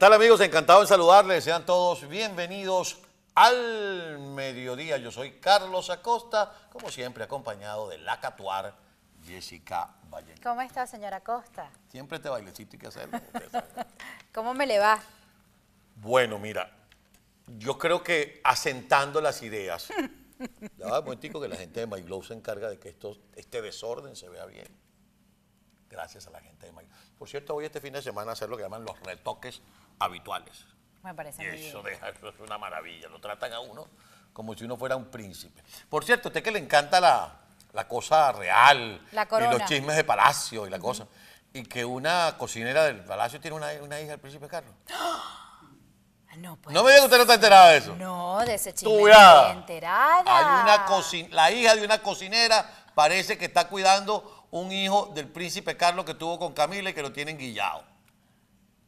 tal amigos? Encantado en saludarles. Sean todos bienvenidos al mediodía. Yo soy Carlos Acosta, como siempre acompañado de la Catuar, Jessica Valle. ¿Cómo está, señora Costa? Siempre este bailecito hay que hacerlo. ¿Cómo me le va? Bueno, mira, yo creo que asentando las ideas. Ya va un momentico que la gente de My Glow se encarga de que esto, este desorden se vea bien. Gracias a la gente de Glow. Por cierto, voy este fin de semana a hacer lo que llaman los retoques habituales. Me parece Y muy eso, bien. deja- eso es una maravilla. Lo tratan a uno como si uno fuera un príncipe. Por cierto, a usted que le encanta la, la cosa real La y los chismes de palacio y la cosa. Y que una cocinera del palacio tiene una, una hija del príncipe Carlos. Ah, No, pues. No me diga que usted no está enterada de eso. No, de ese chisme no estoy enterada. Hay una la hija de una cocinera parece que está cuidando un hijo del príncipe Carlos que tuvo con Camila y que lo tienen guillado.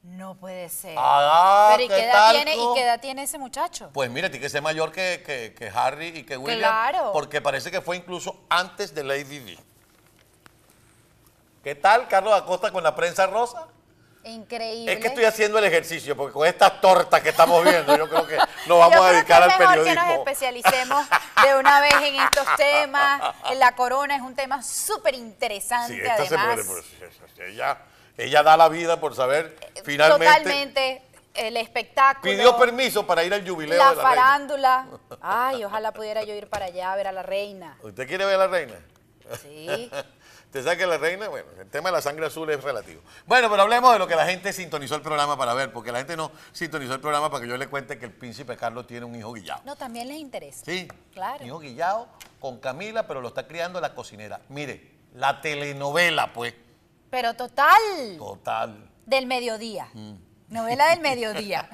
No puede ser. Ah, Pero ¿y ¿qué edad tiene, ¿y qué edad tiene ese muchacho? Pues mira, tiene que ser mayor que, que- que Harry y que William. Claro. Porque parece que fue incluso antes de Lady Di. ¿Qué tal, Carlos Acosta, con la prensa rosa? Increíble. Es que estoy haciendo el ejercicio, porque con estas tortas que estamos viendo, yo creo que nos vamos Yo a creo dedicar que es al mejor periodismo. que nos especialicemos de una vez en estos temas. La corona es un tema súper interesante, Sí, esta se además. muere, pues, ella, ella da la vida por saber finalmente. Totalmente el espectáculo. Pidió permiso para ir al jubileo la de la reina. farándula. Ay, ojalá pudiera yo ir para allá a ver a la reina. ¿Usted quiere ver a la reina? Sí. ¿Usted sabe que la reina? Bueno, el tema de la sangre azul es relativo. Bueno, pero hablemos de lo que la gente sintonizó el programa para ver, porque la gente no sintonizó el programa para que yo le cuente que el príncipe Carlos tiene un hijo guillado. No, también les interesa. Sí, Claro. hijo guillado con Camila, pero lo está criando la cocinera. Mire, la telenovela, pues, Pero total, total. del mediodía. Novela del mediodía.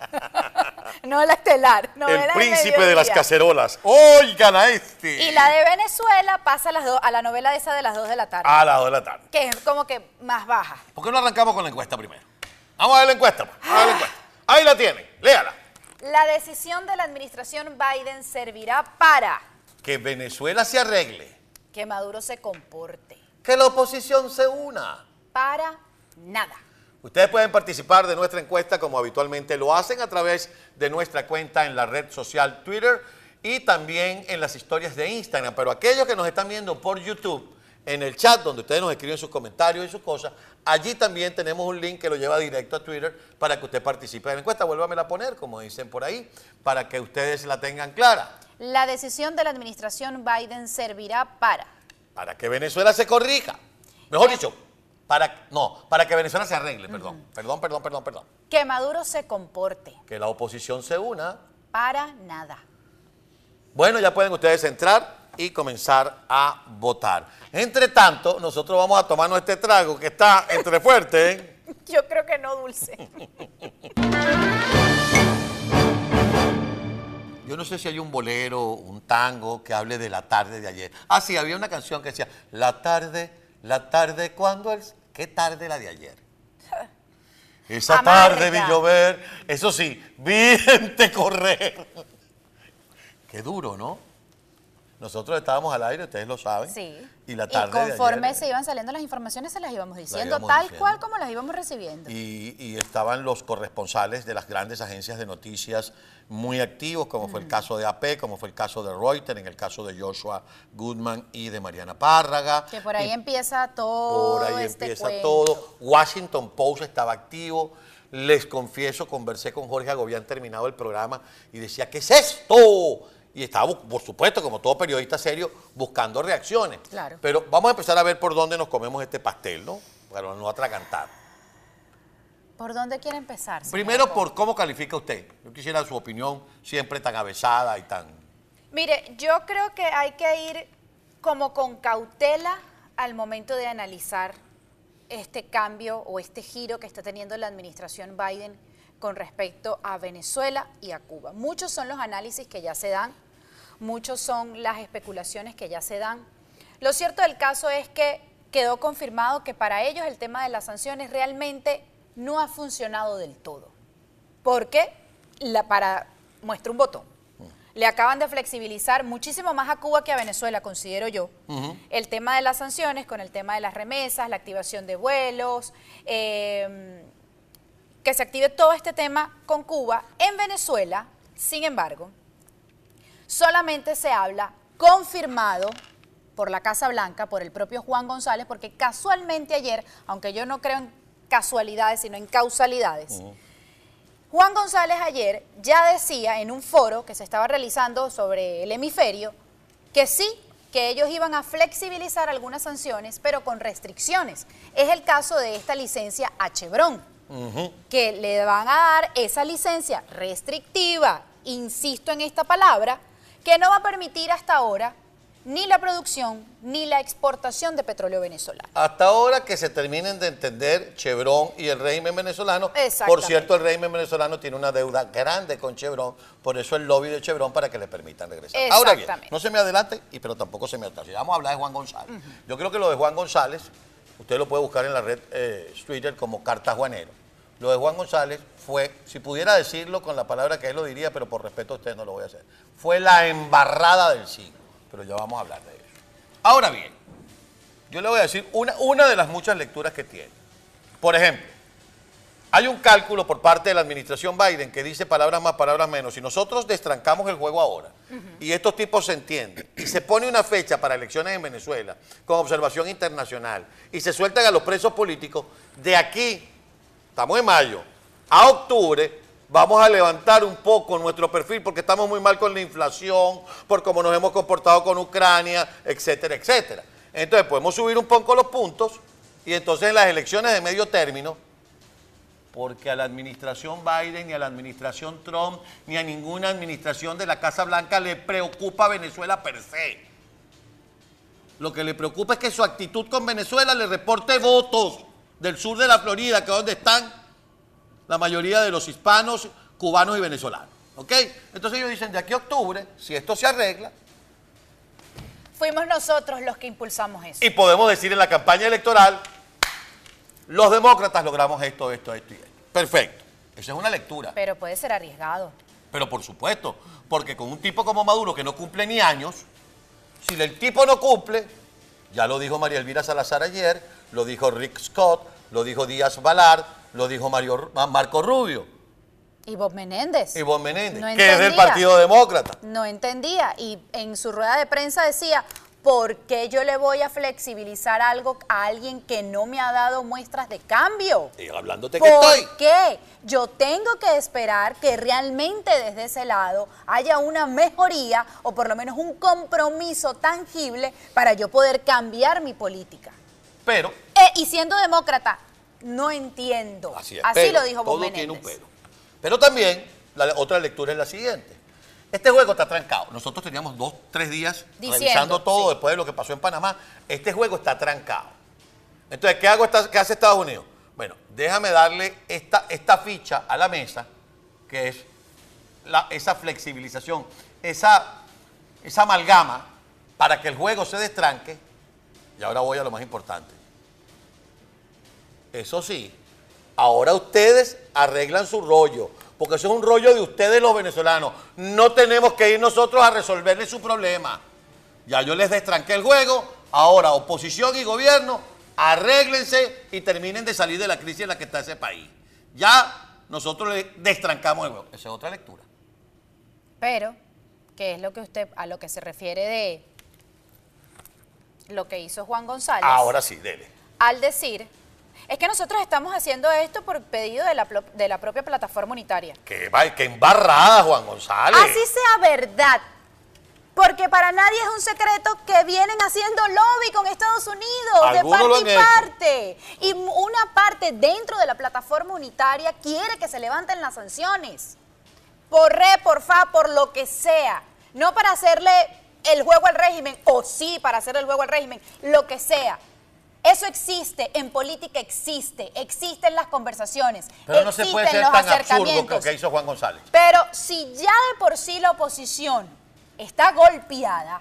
no la estelar. Novela el del príncipe de las cacerolas. Oigan a este. Y la de Venezuela pasa a, las dos- a la novela esa de las 2 de la tarde. A las 2 de la tarde. Que es como que más baja. ¿Por qué no arrancamos con la encuesta primero? Vamos a ver la encuesta. pues. Vamos a ver la encuesta. Ahí la tiene, léala. La decisión de la administración Biden servirá para Que Venezuela se arregle. que Maduro se comporte. Que la oposición se una. Para nada. Ustedes pueden participar de nuestra encuesta como habitualmente lo hacen a través de nuestra cuenta en la red social Twitter y también en las historias de Instagram. Pero aquellos que nos están viendo por YouTube, en el chat donde ustedes nos escriben sus comentarios y sus cosas, allí también tenemos un link que lo lleva directo a Twitter para que usted participe de la encuesta. Vuélvamela a poner, como dicen por ahí, para que ustedes la tengan clara. La decisión de la administración Biden servirá para Para que Venezuela se corrija. Mejor dicho, para, no, para que Venezuela se arregle, perdón. Perdón, perdón, perdón, perdón. que Maduro se comporte. Que la oposición se una Para nada. Bueno, ya pueden ustedes entrar y comenzar a votar. Entre tanto, nosotros vamos a tomarnos este trago que está entre fuerte. ¿eh? Yo creo que no, Dulce. Yo no sé si hay un bolero, un tango que hable de la tarde de ayer. Ah, sí, había una canción que decía, la tarde, la tarde, cuando el... ¿Qué tarde la de ayer? Esa tarde vi llover, eso sí, vi gente correr. Qué duro, ¿no? Nosotros estábamos al aire, ustedes lo saben. Sí. Y la tarde de conforme ayer- se iban saliendo las informaciones, se las íbamos diciendo, íbamos tal diciendo. cual como las íbamos recibiendo. Y, y estaban los corresponsales de las grandes agencias de noticias muy activos, como fue el caso de AP, como fue el caso de Reuters, en el caso de Joshua Goodman y de Mariana Párraga. que por ahí Y empieza todo por ahí este empieza cuento. todo. Washington Post estaba activo. Les confieso, conversé con Jorge Agobián terminado el programa y decía, ¿qué es esto? Y estaba, por supuesto, como todo periodista serio, buscando reacciones. Claro. Pero vamos a empezar a ver por dónde nos comemos este pastel, ¿no? Para no atragantar. ¿Por dónde quiere empezar? Primero, por cómo califica usted. Yo quisiera su opinión siempre tan avesada y tan... Mire, yo creo que hay que ir como con cautela al momento de analizar este cambio o este giro que está teniendo la administración Biden con respecto a Venezuela y a Cuba. Muchos son los análisis que ya se dan, muchos son las especulaciones que ya se dan. Lo cierto del caso es que quedó confirmado que para ellos el tema de las sanciones realmente no ha funcionado del todo. Porque, la, para, muestra un botón, le acaban de flexibilizar muchísimo más a Cuba que a Venezuela, considero yo, el tema de las sanciones con el tema de las remesas, la activación de vuelos, eh, que se active todo este tema con Cuba. En Venezuela, sin embargo, solamente se habla confirmado por la Casa Blanca, por el propio Juan González, porque casualmente ayer, aunque yo no creo en casualidades, sino en causalidades, Juan González ayer ya decía en un foro que se estaba realizando sobre el hemisferio que sí, que ellos iban a flexibilizar algunas sanciones, pero con restricciones. Es el caso de esta licencia a Chevron, que le van a dar esa licencia restrictiva, insisto en esta palabra, que no va a permitir hasta ahora ni la producción ni la exportación de petróleo venezolano. Hasta ahora que se terminen de entender Chevron y el régimen venezolano. Por cierto, el régimen venezolano tiene una deuda grande con Chevron, por eso el lobby de Chevron para que le permitan regresar. Ahora bien, no se me adelante, y pero tampoco se me atrase. Vamos a hablar de Juan González. Yo creo que lo de Juan González, usted lo puede buscar en la red eh, Twitter como Carta Juanero. Lo de Juan González fue, si pudiera decirlo con la palabra que él lo diría, pero por respeto a usted no lo voy a hacer, fue la embarrada del siglo. Pero ya vamos a hablar de eso. Ahora bien, yo le voy a decir una, una de las muchas lecturas que tiene. Por ejemplo, hay un cálculo por parte de la administración Biden que dice palabras más, palabras menos. Si nosotros destrancamos el juego ahora y estos tipos se entienden y se pone una fecha para elecciones en Venezuela con observación internacional y se sueltan a los presos políticos, de aquí, estamos en mayo, a octubre, vamos a levantar un poco nuestro perfil porque estamos muy mal con la inflación, por cómo nos hemos comportado con Ucrania, etcétera, etcétera. Entonces podemos subir un poco los puntos y entonces en las elecciones de medio término porque a la administración Biden, ni a la administración Trump, ni a ninguna administración de la Casa Blanca le preocupa Venezuela per se. Lo que le preocupa es que su actitud con Venezuela le reporte votos del sur de la Florida, que es donde están la mayoría de los hispanos, cubanos y venezolanos. ¿Ok? Entonces ellos dicen, de aquí a octubre, si esto se arregla, Fuimos nosotros los que impulsamos eso. y podemos decir en la campaña electoral, los demócratas logramos esto, esto, esto y esto. Perfecto. Esa es una lectura. Pero puede ser arriesgado. Pero por supuesto, porque con un tipo como Maduro que no cumple ni años, si el tipo no cumple, ya lo dijo María Elvira Salazar ayer, lo dijo Rick Scott, lo dijo Díaz Balart, lo dijo Mario, Marco Rubio Y Bob Menéndez. y Bob Menéndez, No que es del. Partido Demócrata. No entendía. Y en su rueda de prensa decía, ¿por qué yo le voy a flexibilizar algo a alguien que no me ha dado muestras de cambio? Y hablándote que ¿Por estoy. qué? Yo tengo que esperar que realmente desde ese lado haya una mejoría o por lo menos un compromiso tangible para yo poder cambiar mi política. Pero, Eh, y siendo demócrata, no entiendo. así es. Así pero, lo dijo Bob Todo tiene un pero. Pero también, la otra lectura es la siguiente. Este juego está trancado. Nosotros teníamos dos, tres días Diciendo, revisando todo sí. después de lo que pasó en Panamá. Este juego está trancado. Entonces, ¿qué, hago esta- qué hace Estados Unidos? Bueno, déjame darle esta, esta ficha a la mesa, que es la- esa flexibilización, esa, esa amalgama para que el juego se destranque. Y ahora voy a lo más importante. Eso sí, ahora ustedes arreglan su rollo, porque eso es un rollo de ustedes los venezolanos. No tenemos que ir nosotros a resolverle su problema. Ya yo les destranqué el juego, ahora oposición y gobierno, arréglense y terminen de salir de la crisis en la que está ese país. Ya nosotros le destrancamos el juego. Esa es otra lectura. Pero, ¿qué es lo que usted, a lo que se refiere de lo que hizo Juan González? Ahora sí, dele. Al decir, es que nosotros estamos haciendo esto por pedido de la, de la propia plataforma unitaria. Que, va- que embarrada, Juan González. Así sea verdad. Porque para nadie es un secreto que vienen haciendo lobby con Estados Unidos, de parte y hecho. parte. Y una parte dentro de la plataforma unitaria quiere que se levanten las sanciones. Por re, por fa, por lo que sea. No para hacerle el juego al régimen, o sí para hacerle el juego al régimen, lo que sea. Eso existe, en política existe, existen las conversaciones, Pero no se puede ser los tan absurdo que, que hizo Juan González. Pero si ya de por sí la oposición está golpeada,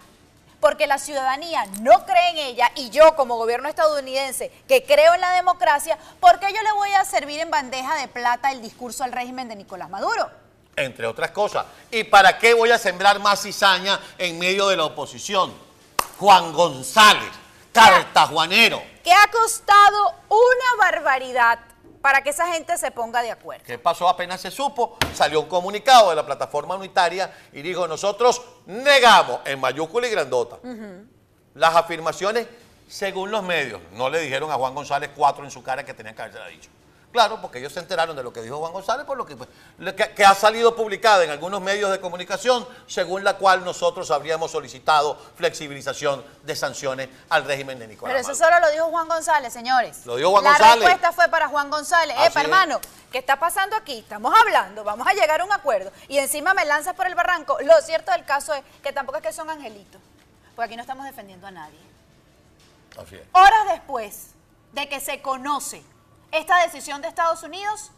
porque la ciudadanía no cree en ella y yo como gobierno estadounidense que creo en la democracia, ¿por qué yo le voy a servir en bandeja de plata el discurso al régimen de Nicolás Maduro? entre otras cosas. ¿Y para qué voy a sembrar más cizaña en medio de la oposición? Juan González, cartajuanero. Que ha costado una barbaridad para que esa gente se ponga de acuerdo. ¿Qué pasó? Apenas se supo, salió un comunicado de la plataforma unitaria y dijo, nosotros negamos en mayúscula y grandota las afirmaciones según los medios. No le dijeron a Juan González cuatro en su cara que tenía que haberse dicho. Claro, porque ellos se enteraron de lo que dijo Juan González, por lo que, pues, que, que ha salido publicada en algunos medios de comunicación, según la cual nosotros habríamos solicitado flexibilización de sanciones al régimen de Nicolás Pero eso solo lo dijo Juan González, señores. Lo dijo Juan la González. respuesta fue para Juan González. Así Epa, es. hermano, ¿qué está pasando aquí? Estamos hablando, vamos a llegar a un acuerdo. Y encima me lanzas por el barranco. Lo cierto del caso es que tampoco es que son angelitos, porque aquí no estamos defendiendo a nadie. Así es. Horas después de que se conoce esta decisión de Estados Unidos,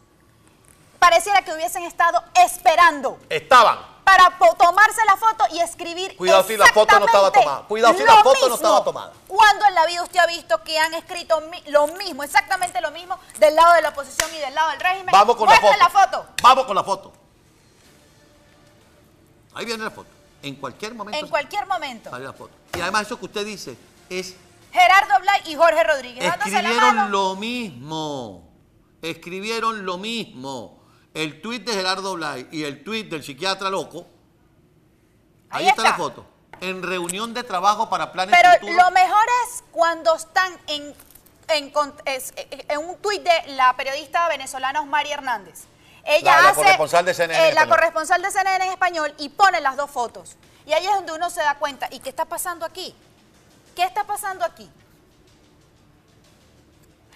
pareciera que hubiesen estado esperando Estaban. para tomarse la foto y escribir Cuidado si la foto no estaba tomada. Cuidado si la foto no mismo. estaba tomada. ¿Cuándo en la vida usted ha visto que han escrito lo mismo, exactamente lo mismo, del lado de la oposición y del lado del régimen? Vamos con la foto. Muestre la foto. Vamos con la foto. Ahí viene la foto. En cualquier momento En cualquier momento. sale la foto. Y además eso que usted dice es Gerardo Blay y Jorge Rodríguez. dándose la mano. escribieron lo mismo. Escribieron lo mismo. El tuit de Gerardo Blay y el tuit del psiquiatra loco. Ahí, Ahí está. la foto. En reunión de trabajo para planes Pero futuros. lo mejor es cuando están en, en, con- es- en un tuit de la periodista venezolana Osmari Hernández. Ella La- la hace corresponsal de CNN en eh, la español. corresponsal de CNN en español y pone las dos fotos. Y ahí es donde uno se da cuenta. ¿Y qué está pasando aquí? ¿Qué está pasando aquí?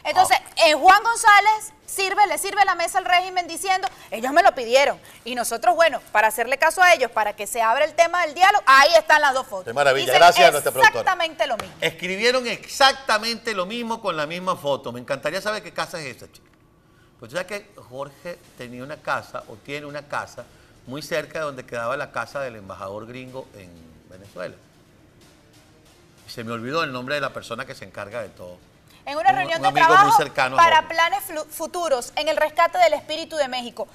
Entonces, eh, Juan González sirve, le sirve la mesa al régimen diciendo, ellos me lo pidieron. Y nosotros, bueno, para hacerle caso a ellos, para que se abra el tema del diálogo, ahí están las dos fotos. Qué maravilla. Dicen Gracias a nuestra productora. Exactamente lo mismo. Escribieron exactamente lo mismo con la misma foto. Me encantaría saber qué casa es esa, chica. Pues sabes que Jorge tenía una casa, o tiene una casa, muy cerca de donde quedaba la casa del embajador gringo en Venezuela. Se me olvidó el nombre de la persona que se encarga de todo. En una Un- reunión un de trabajo para planes futuros en el rescate del espíritu de México.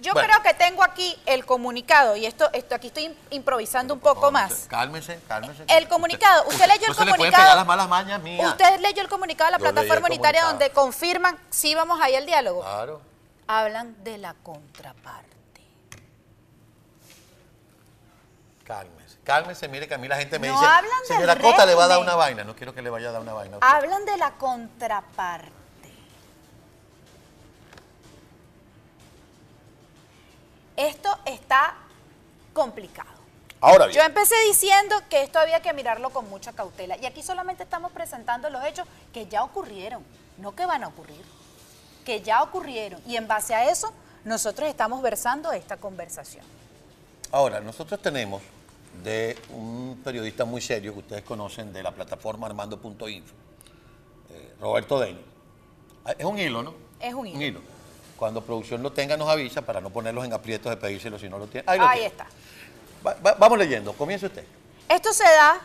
Yo Bueno. creo que tengo aquí el comunicado, y esto, esto aquí estoy im- improvisando un poco más. Cálmese, cálmese. El comunicado, usted leyó el comunicado. las malas mañas mías. Usted leyó el comunicado de la Yo plataforma unitaria donde confirman, sí vamos ahí al diálogo. Claro. Hablan de la contraparte. Cálmese, cálmese. Mire que a mí la gente me No dice, hablan del señora Costa le va a dar régimen. una vaina. No quiero que le vaya a dar una vaina. a usted. Hablan de la contraparte. Esto está complicado. Ahora bien. Yo empecé diciendo que esto había que mirarlo con mucha cautela y aquí solamente estamos presentando los hechos que ya ocurrieron, no que van a ocurrir, que ya ocurrieron y en base a eso nosotros estamos versando esta conversación. Ahora, nosotros tenemos de un periodista muy serio que ustedes conocen de la plataforma armando.info, eh, Roberto Denis. Ah, Es un hilo, ¿no? Es un hilo. Cuando producción lo tenga nos avisa para no ponerlos en aprietos de pedírselo si no lo tiene. Ahí, lo Ahí tiene. está. Va- va- vamos leyendo, comience usted. Esto se da,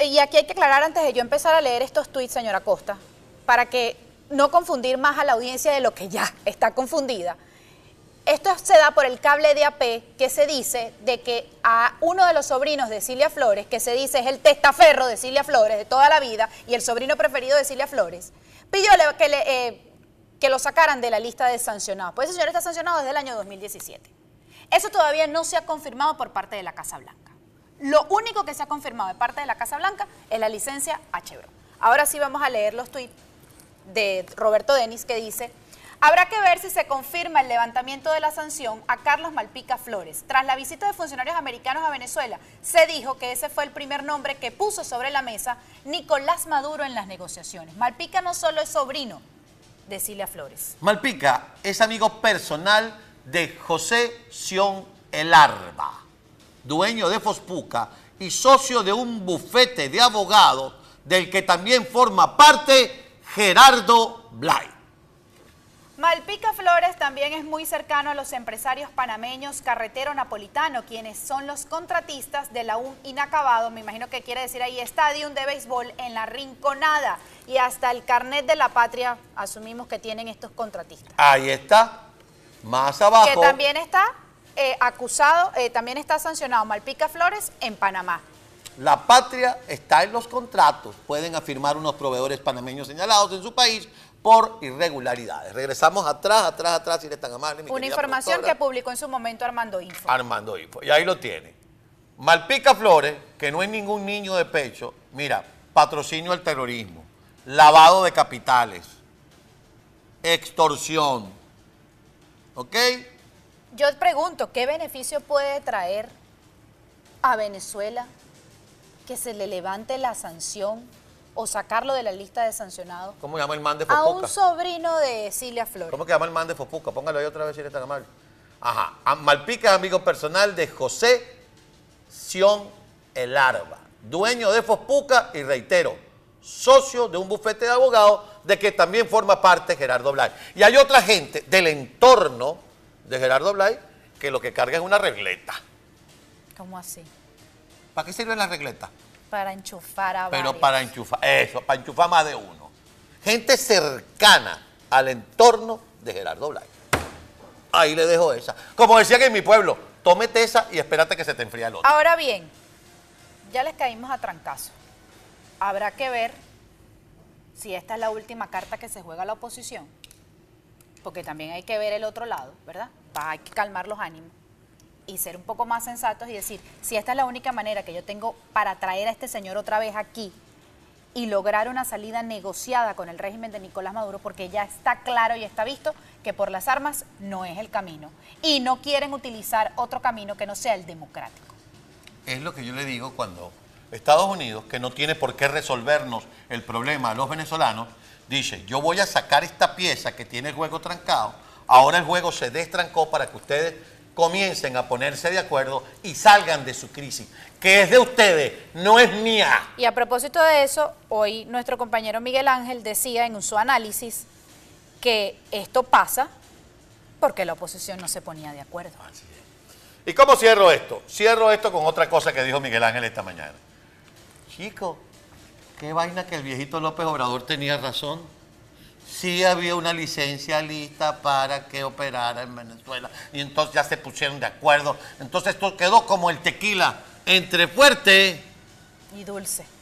eh, y aquí hay que aclarar antes de yo empezar a leer estos tweets, señora Costa, para que no confundir más a la audiencia de lo que ya está confundida. Esto se da por el cable de AP que se dice de que a uno de los sobrinos de Cilia Flores, que se dice es el testaferro de Cilia Flores de toda la vida y el sobrino preferido de Cilia Flores, pidió eh, que lo sacaran de la lista de sancionados. Pues ese señor está sancionado desde el año 2017. Eso todavía no se ha confirmado por parte de la Casa Blanca. Lo único que se ha confirmado de parte de la Casa Blanca es la licencia a. Ahora sí vamos a leer los tweets de Roberto Denis que dice, habrá que ver si se confirma el levantamiento de la sanción a Carlos Malpica Flores. Tras la visita de funcionarios americanos a Venezuela, se dijo que ese fue el primer nombre que puso sobre la mesa Nicolás Maduro en las negociaciones. Malpica no solo es sobrino de Cilia Flores. Malpica es amigo personal de José Sion Elarba, dueño de Fospuca y socio de un bufete de abogados del que también forma parte Gerardo Blay. Malpica Flores también es muy cercano a los empresarios panameños Carretero Napolitano, quienes son los contratistas de la un inacabado, me imagino que quiere decir ahí, estadio de béisbol en la Rinconada. Y hasta el carnet de la patria asumimos que tienen estos contratistas. Ahí está, más abajo. Que también está eh, acusado, eh, también está sancionado Malpica Flores en Panamá. La patria está en los contratos. Pueden afirmar unos proveedores panameños señalados en su país por irregularidades. Regresamos atrás, atrás, atrás, si eres tan amable. mi Una información productora. que publicó en su momento Armando Info. Armando Info. Y ahí lo tiene. Malpica Flores, que no es ningún niño de pecho, mira, patrocinio al terrorismo, lavado de capitales, extorsión. ¿Ok? Yo pregunto, ¿qué beneficio puede traer a Venezuela que se le levante la sanción o sacarlo de la lista de sancionados ¿Cómo llama el man de a un Fopuca? sobrino de Cilia Flores? ¿Cómo que llama el man de Fopuca? Póngalo ahí otra vez si eres tan amable. Ajá. A- Malpica es amigo personal de José Sion El Arba, dueño de Fopuca y reitero, socio de un bufete de abogados de que también forma parte Gerardo Blay. Y hay otra gente del entorno de Gerardo Blay que lo que carga es una regleta. ¿Cómo así? ¿Para qué sirven las regletas? Para enchufar a Pero varios. para enchufar, eso, para enchufar más de uno. Gente cercana al entorno de Gerardo Blay. Ahí le dejo esa. Como decían en mi pueblo, tómete esa y espérate que se te enfría el otro. Ahora bien, ya les caímos a trancazo. Habrá que ver si esta es la última carta que se juega la oposición, porque también hay que ver el otro lado, ¿verdad? Hay que calmar los ánimos y ser un poco más sensatos y decir, si esta es la única manera que yo tengo para traer a este señor otra vez aquí y lograr una salida negociada con el régimen de Nicolás Maduro, porque ya está claro y está visto que por las armas no es el camino y no quieren utilizar otro camino que no sea el democrático. Es lo que yo le digo cuando Estados Unidos, que no tiene por qué resolvernos el problema a los venezolanos, dice, yo voy a sacar esta pieza que tiene el juego trancado, ahora el juego se destrancó para que ustedes comiencen a ponerse de acuerdo y salgan de su crisis, que es de ustedes, no es mía. Y a propósito de eso, hoy nuestro compañero Miguel Ángel decía en su análisis que esto pasa porque la oposición no se ponía de acuerdo. ¿Y cómo cierro esto? Cierro esto con otra cosa que dijo Miguel Ángel esta mañana. Chico, qué vaina que el viejito López Obrador tenía razón. Sí había una licencia lista para que operara en Venezuela y entonces ya se pusieron de acuerdo. Entonces esto quedó como el tequila, entre fuerte Y dulce.